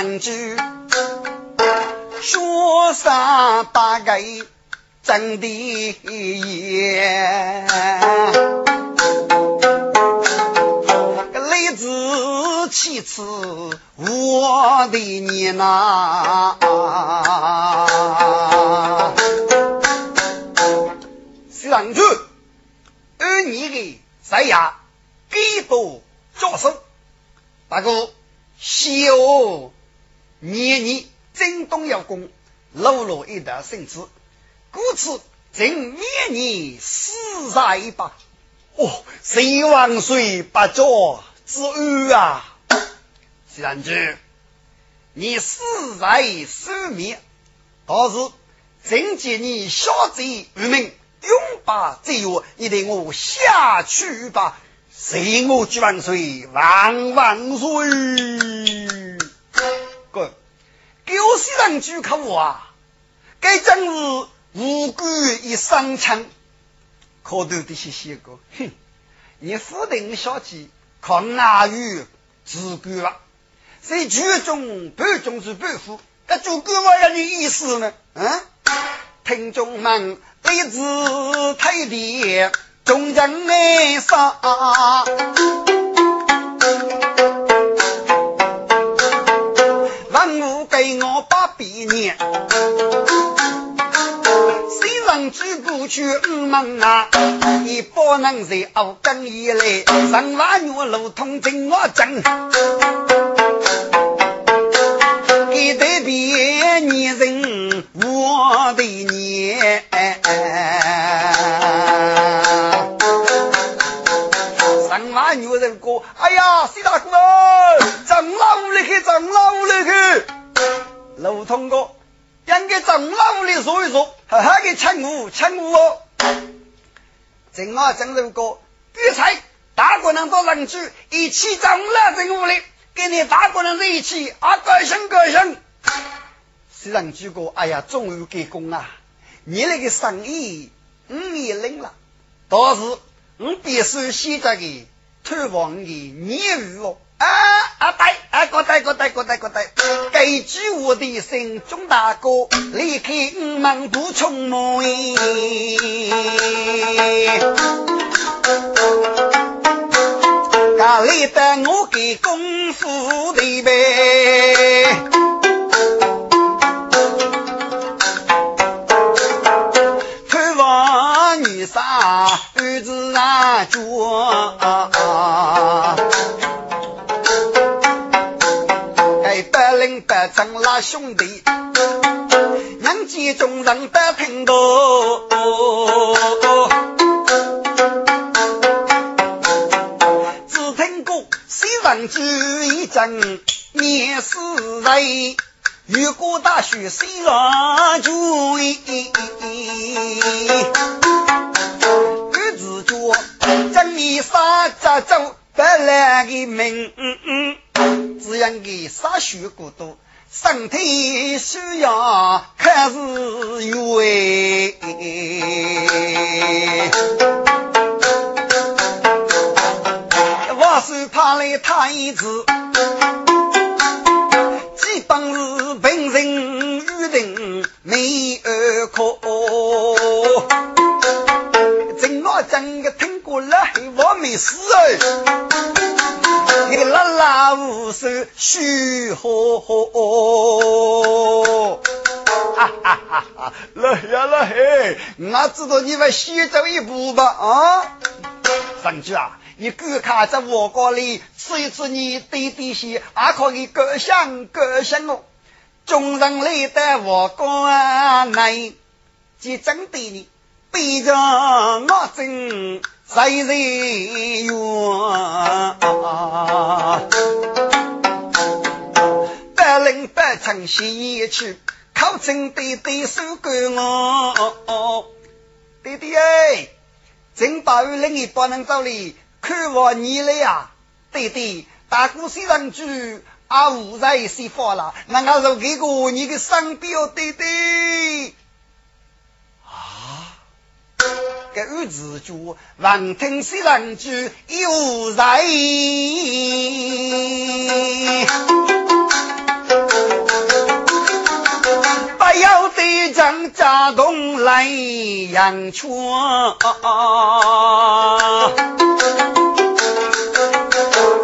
谁人知？说啥大概真的也，来自其次我的你呐，上去按你的谁呀？给多教授，大哥，小年年。真东要攻，落落一道圣旨，故此正灭你死在一把。哦，谁万岁不作之恩啊！然之，你死在受灭，倒是正见你小贼愚民，永把罪恶，你得我下去吧。谁我举万岁，万万岁！滚！有些人就可我啊，该真是无辜一伤枪，可多的些些个，哼！你夫人小姐靠哪有自管了？谁剧中半中是半夫，这就管我要你意思呢？嗯？听众们，弟子太弟，众人来杀。我把毕年，虽然举过去五门啊，也不能在熬更以来，上万月路通真我真，给对别女人我的年，上万月人过，哎呀，徐大哥，长老来去，长老来去。路通哥，应该长老里坐一坐，好好的请我，请我哦。正啊，正如哥，比赛大国人到人去，一起长老进屋里，跟你大国人在一起，啊，高兴高兴。是人举过，哎呀，终于给功啊！你那个生意，我也领了，倒是我必须现在的退房的业务哦。啊啊对啊个对个对个对对，根据我的心中大哥离开五门不匆忙，家里的我给功夫的呗，退房女啥儿子啊做。百张拉兄弟，人间众人都听到。只听过西人举一阵，面试人，雨过大雪西人举。日子多，正面杀着走，不来的命。只因给洒血过多，身体需要开始为。我是怕来太子，基本是本人预定没二可。真我真个听过了，我没事哎。手虚呵呵，哈哈哈哈！来呀来，我知道你们先走一步吧啊！上去啊，你观看在我国里吃一吃你弟弟些，还可以各享各享哦。众人来到我国内，就真对你，逼着我真。谁人冤？百灵百成西去，考证对对手干我。弟弟哎，正八月另一不能走哩，看我你了呀，弟弟，大哥虽然住，阿五在西发了，那俺就给过你个商标，弟弟。个儿子就望听西人句有在，不要对仗家动来养全，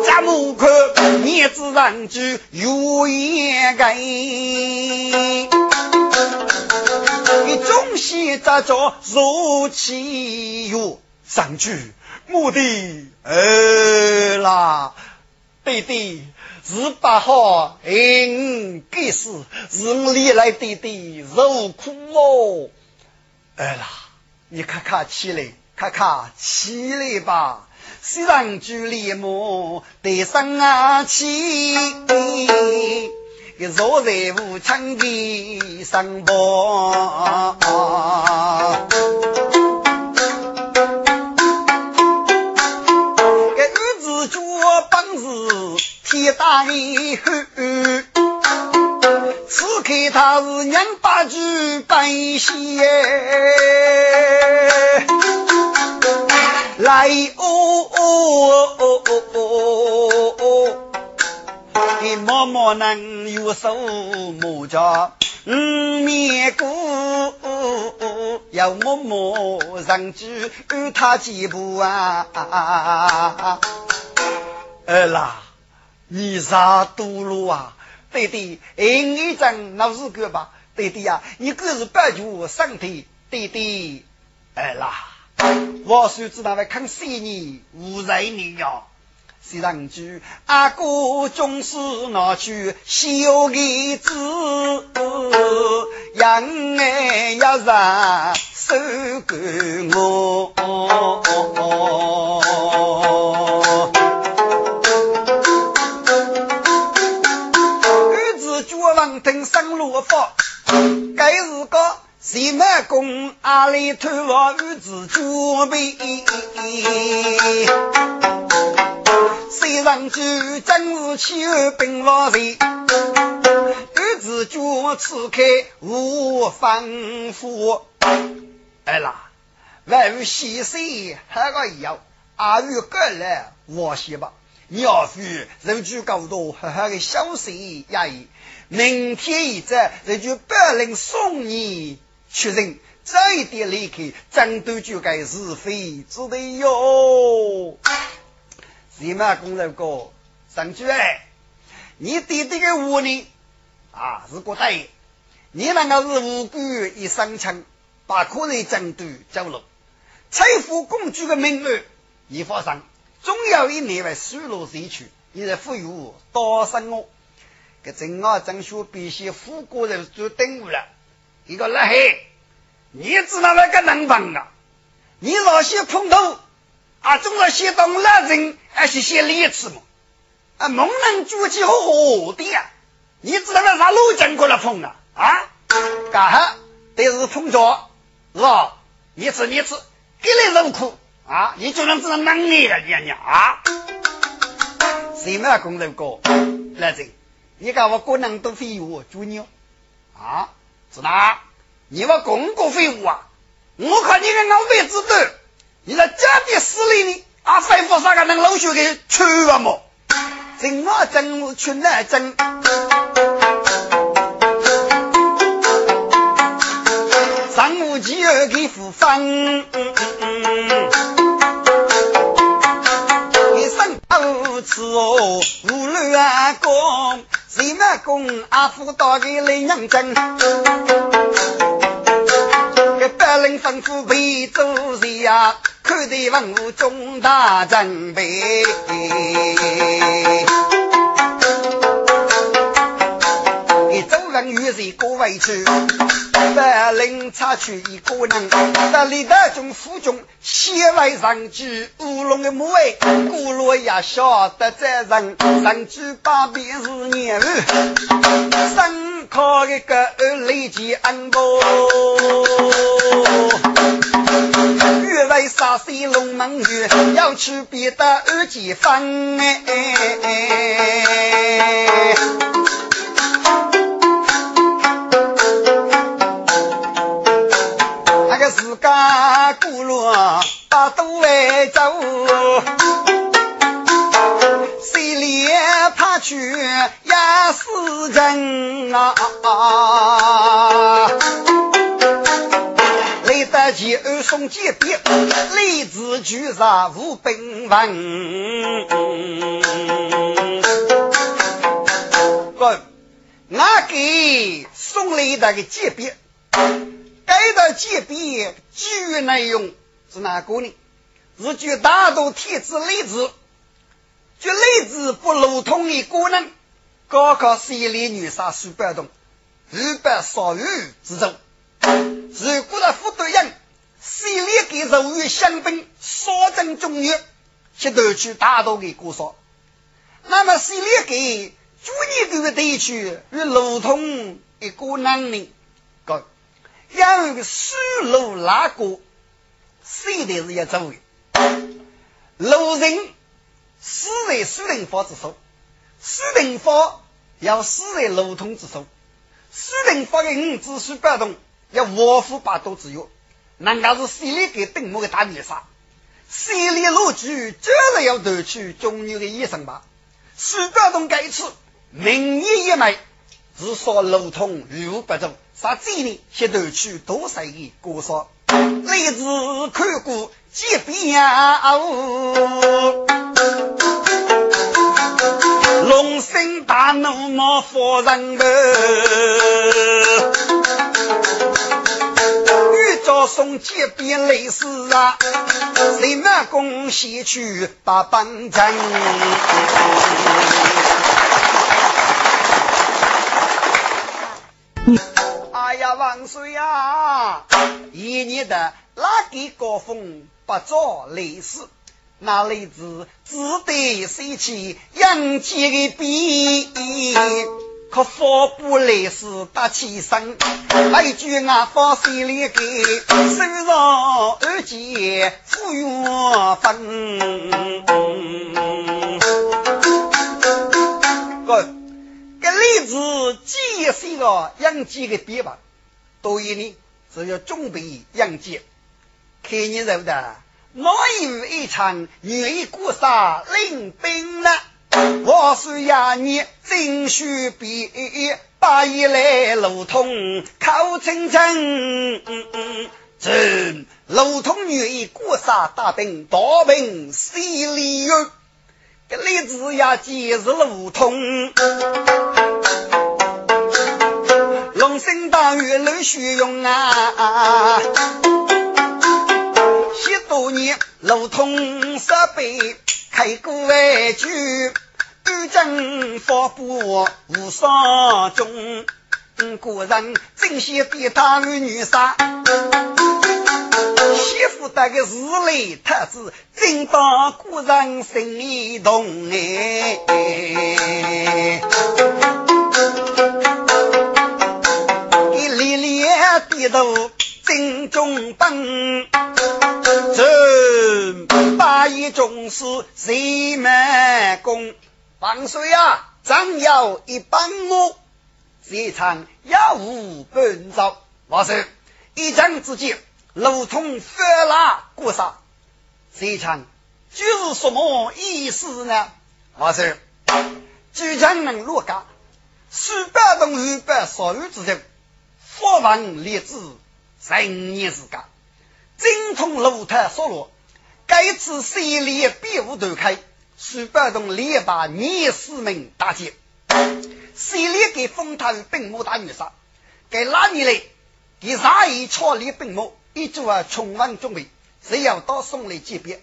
家母看儿子人句有言该。中西杂着如其哟，上句我的儿啦，弟弟是八号，哎，该是是我历来弟弟受苦哦。儿啦，你看看起来，看看起来吧，上句连幕得上啊起。一坐在武昌的上坡，个儿子脚本事铁打的厚，此刻他是娘把举白鞋来哦哦哦哦哦哦。默默能有手木家，嗯，面姑要默默上去与他几步啊！儿啦，你啥多路啊？弟弟，硬一张那是个吧？弟弟呀，你可是白脚身体，弟弟，儿啦，我谁知道会看死你，无罪你呀？西上句，阿哥总是拿去小个子，养儿要让手管我。儿子绝望等生落发，该是个谁满公阿里偷我儿子准备。虽然就真是气儿并不热，儿子脚此刻无吩咐。哎啦，外有先生还个要，阿玉过来我先吧。要是人居高度，好好的休息呀！明天一早，人就百人送你确认，这一点离开，战斗就该是非之的哟。立马公人哥，上去哎！你弟弟的屋里啊是个对，你那个是无辜一上枪，把客人争夺走了。财富公主的名额已发生，总有一年为输落谁去？你在富裕多生我，给正啊正学必须富过人做等务了。一个拉黑，你知道那个能帮啊？你老些碰头。啊，总是先当老人，还是先礼次嘛？啊，猛人举起好好的呀！你知道那啥路经过了碰啊？啊，干哈？得是碰着是吧？你吃你吃，给你肉苦啊！你就能知道能力了，娘娘啊！谁没工人过？老人，你看我个人都废物，猪牛啊？是哪？你我公过废物啊？我看你跟俺位置的。你在家的死里呢？啊，吩咐啥个能老学给去了么？真啊真去哪真？上午鸡儿给付饭，一生二次哦，无论阿公，谁嘛公阿父到给来娘真。给百人吩咐陪走谁呀？看得文武重大准备，一走人与谁过委屈？百灵插去一个人，那李大中府中先来上去，乌龙的母哎，古罗也晓得在人上去八遍是年儿，生靠一个雷击安保。杀西龙门女，要去别的二姐房哎。自家孤落把都外走，谁里怕去也是人啊！来得及二送结别，来自居杀无兵文。哥，我给送来那个结别。该的界别基于内容是哪个呢？是据大多天子例子，据例子不如同的功能。高考系列女杀数百动，二百少余之中。如果的副队人系列给肉与香槟少增中药，去夺取大多的过少，那么系列给主你的地区与如同一个能力高。养个水路拉过，谁的是要走的？路人死在水人方之手，水人方要死在路通之手。水人方的五子水不动，要卧虎八都之约。人家是心里给邓某的大女杀，心里落局就是要夺取中女的一生吧。水不动该次名义一枚，是说路通与无不走。啥子呢？先夺取多少的过少？来自看过几遍哦。龙生大怒恼夫人们，欲叫送几遍雷死啊！谁马公西去把帮阵？呀，万岁呀！一年的哪个高峰不遭雷死？那雷子只得收起养鸡的笔，可发不雷死打起身。来句俺发心里给，手上二姐付缘分。个个例子记些个养鸡的笔吧。所以呢，只要准备迎接，看你肉的，哪有一场愿意过杀领兵呢？我是呀，你真须比八一来路通靠清清，真路通愿意过杀大兵，大兵谁理由？这例子呀，皆是路通。生大雨泪血涌啊！十多年路通设备开过外句，雨阵发布无双中，古人真些比大女女杀，媳妇带个日来特子，真当古人心里动哎。低头正中奔，这八一中士谁满功？万岁啊！张要一帮我，这场要无本招。万岁！一将之间，如同翻拉过杀，这场就是什么意思呢？万岁！举将能落家，数百动二百少余之中。佛王立志神年之家，精通炉台所落，该次系列必无断开，数百栋列把聂四门大捷，系列给封他为兵马大元帅，给哪年来？给啥一超列兵马，一做啊充分准备，只要到送来级别，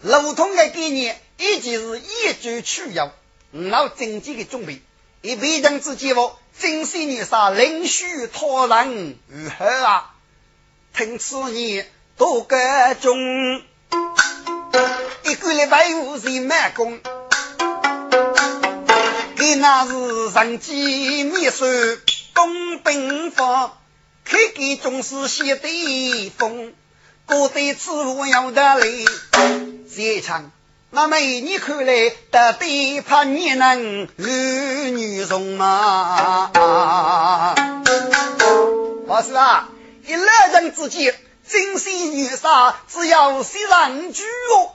路通的概念，已经是一举取药，老经济的准备，以为将之计我。金西女杀灵虚托人如何啊？听此言多个中，一个礼拜五日满工，给那是人机秘书东兵方，开给总是写的风，过对此我要得来。谢强，那么你看来得对怕你能儿女容吗？老师啊，一来人之间，真心女杀，只要西上句哦。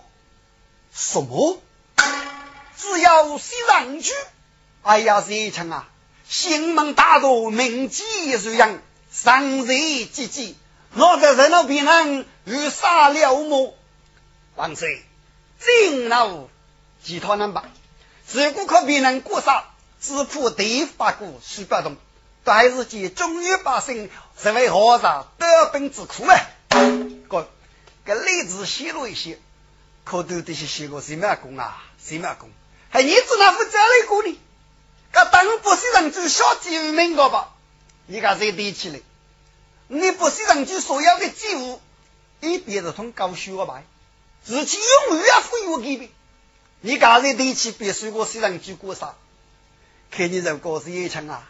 什么？只要西上句？哎呀，谢强啊！新门大 door，名记如阳，上瑞济济，我在人老边人与杀了么？王岁，进老其他人吧。如果可别人过杀，只怕地法过须不动，还是见中原百姓成为和尚得病之苦啊！哥，这例子写了一些，可都这些写过什么功啊？什么功？还你只那副这类过呢？搿当不是人就小鸡无名个吧？你看谁对起来？你不是人就所有的祭物，一边是从高修吧？自己永远要富裕给别。你看谁对起别说过是人就过啥？看你这个是一枪啊！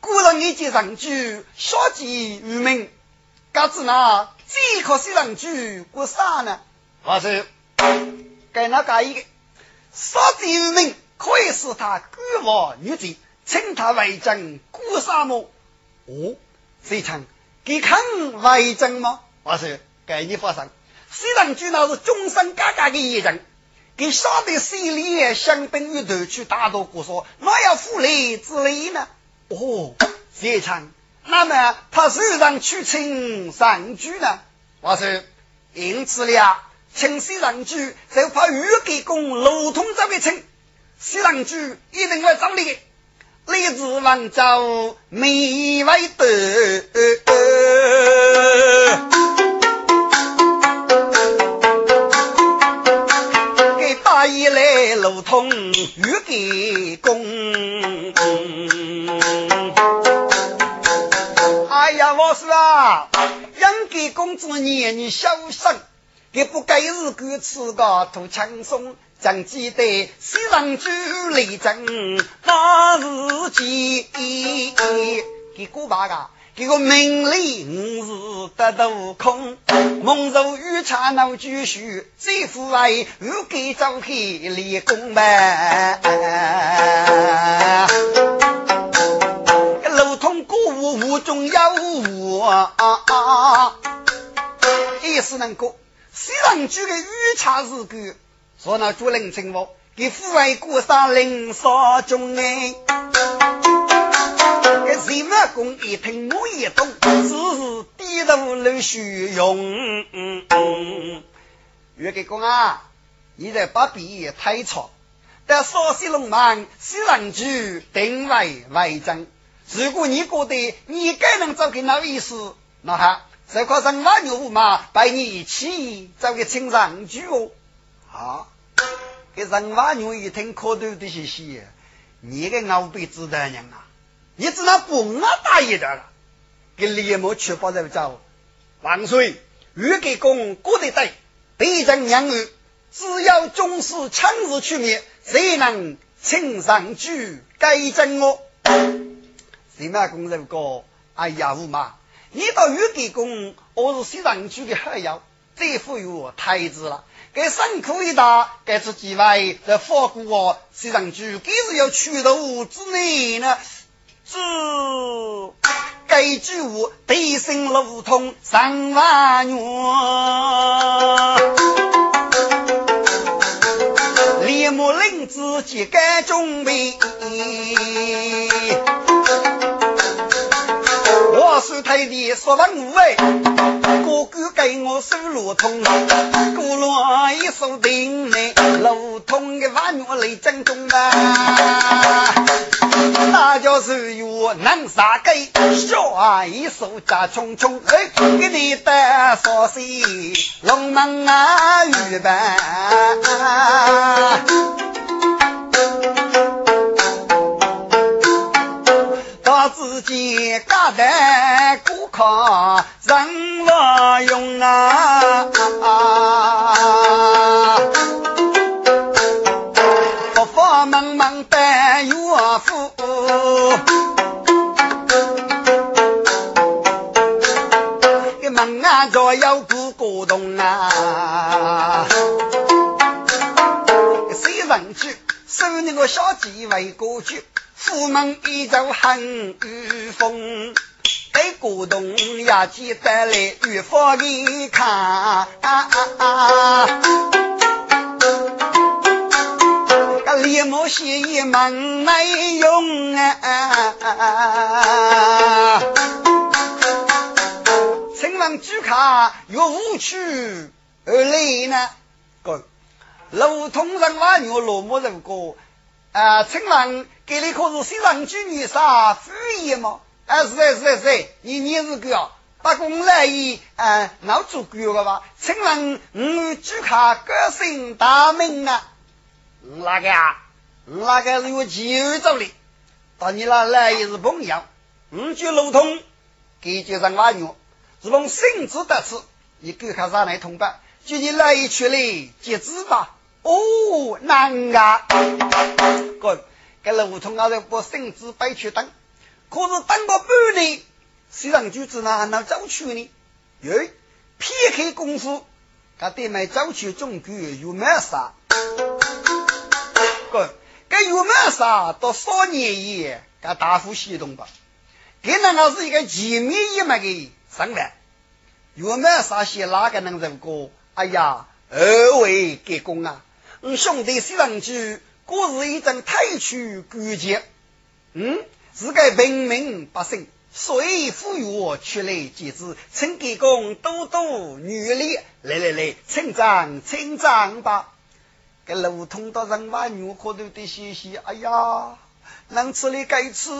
古人一见上句小鸡无名，搿子那最可是人就过啥呢？我说，给那个一个小鸡无名。可以使他孤王女子，称他为真孤沙漠。哦，非常给看为真吗？我说给你发生。虽然据那是终身嘎嘎的一人，给晓得心里香槟与头去大多过说，哪要负累之类呢？哦，非常。那么他手上去请上居呢？我说因此了，请西上居就怕玉给公路通这位请。西郎主一定会找你的，李子王找美味的，给大爷来路通玉给公。哎呀，我说啊，应给公子年你小生，给不该日过吃个图轻松。将记得西上主立正那日记，给古巴噶，一个名利五字得度空，梦如雨茶闹继续，最富贵又给早黑立功呗。路通古物无中有啊啊！也是能够西上主的雨茶日个。说那主人请我给父爱过上领少中哎，什么公一听我一懂，只是低头露虚荣。岳给公啊，你在把笔太长，但少些龙忙，西人句定为为真。如果你觉得你该能找给那意思，那好，这块人马牛马带你一起找个青上句哦。啊，给人话女一听可头的些些，你个老辈子的人啊，你只能不啊大一点了。给李某确保在走，万岁，欲给公过得对，北征两岸，只要总是亲自出面，谁能请上去改正我？什么公人哥？哎呀，五妈，你到御给公，我是西上去的好友，再赋予我太子了。给辛苦一打，给出几位在法国西上去，给是要取头之内呢？是该句话，地心路通上万元，连木林子皆该准备。我是太弟说文武哎，哥哥给我收路通，过路一手定呢，路通的万元来正中啊，大家是有能杀给，小一手加匆匆，哎，给你带少些龙门啊玉板。自己家的顾客人不用啊。啊啊，个门啊着有哥哥古董啊，谁人去收那个小鸡为过去，府门一走很雨风。给古董呀，记得来玉佛的看。个李木西门没用啊！请问朱卡有无趣而来呢？哥路通人话有落寞人过啊？请问给你可是新郎居女啥副业吗？啊，是是是是，你你是个打工来意啊，老做官的吧？请问你朱卡个姓大名啊？哪个啊？哪个是有钱走的？到你那来也是朋友。你就路通，给就上瓦牛，是从性子得此，你给他上来通吧。就你来一去嘞，接知吧。哦，难啊！哥，给路通啊，在把性子摆去等。可是等个半年，西上就知哪能走去呢？哟，撇开功夫，他得买走去中举又没啥？个，这又没啥？到少年爷，他大呼系统吧？给那个是一个前面一么个上来，又买啥些？哪个能认过？哎呀，二位给功啊！我兄弟西上去，果是一阵太去感激，嗯。是个平民百姓，随富裕我出来节制，请给公多多努力，来来来，成长成长吧。给路通到人马牛可都得歇歇。哎呀，能吃的该吃，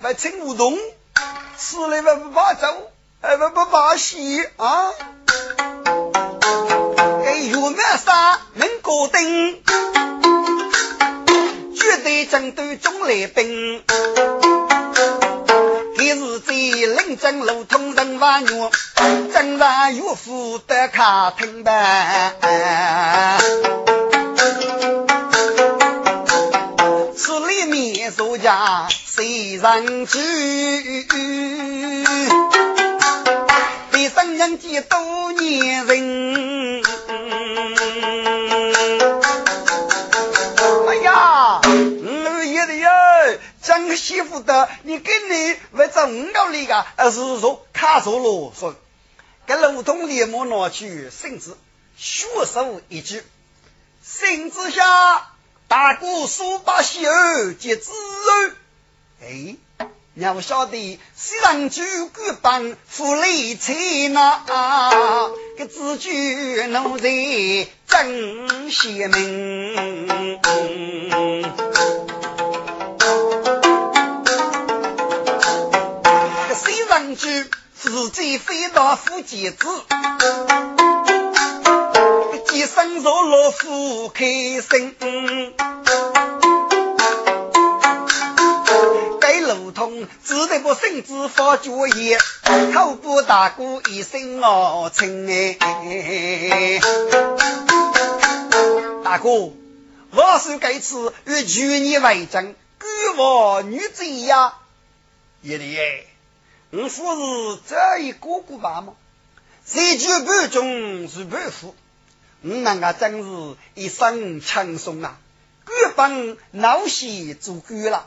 还称不动，吃了还不怕走，还不不怕死啊！给玉面山能过灯。绝对针对中来兵，给是在临阵路通人马牛，正上岳父的卡听吧。此里面作家谁人去？几多年人？张媳妇的，你跟你为找五个里个，而是说卡住了，说给路通连忙拿去绳子，血手一举，绳子下大哥数把血儿接子儿，哎，你不晓得西凉酒官帮富丽钱呐，个子举奴才真邪门。自己飞到夫妻子，几生入老夫开心。路通只得把身子发脚业，口不大过一声哦亲哎。大哥，我是该次与去年为证，官我女子呀，爷爷。我父是这一个个罢么？三句半中是半富，我那个真是一生轻松啊！官帮老些做官了，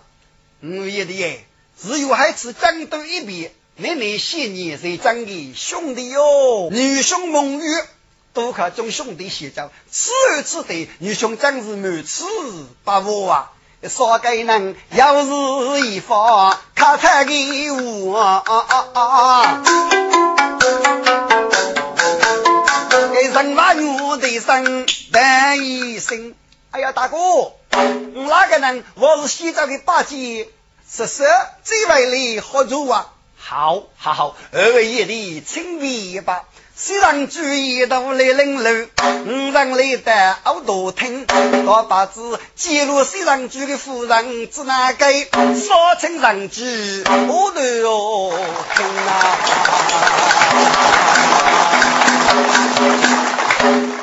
我爷的只有还是争斗一边，奶奶些年才争的兄弟哟，女兄盟约，多可众兄弟协奏，此儿此对，女兄真是满此把握啊！说给人要是一方卡太给我，给人把女的生办一生。哎呀，大哥，我哪个人？我是西藏的八戒，十是，这位里合作啊！好，好，好，二位爷的，请便吧。西藏注意到来领路，五人来的耳朵听。老八子揭露西藏住的夫人只哪给说清人主，我都哦听。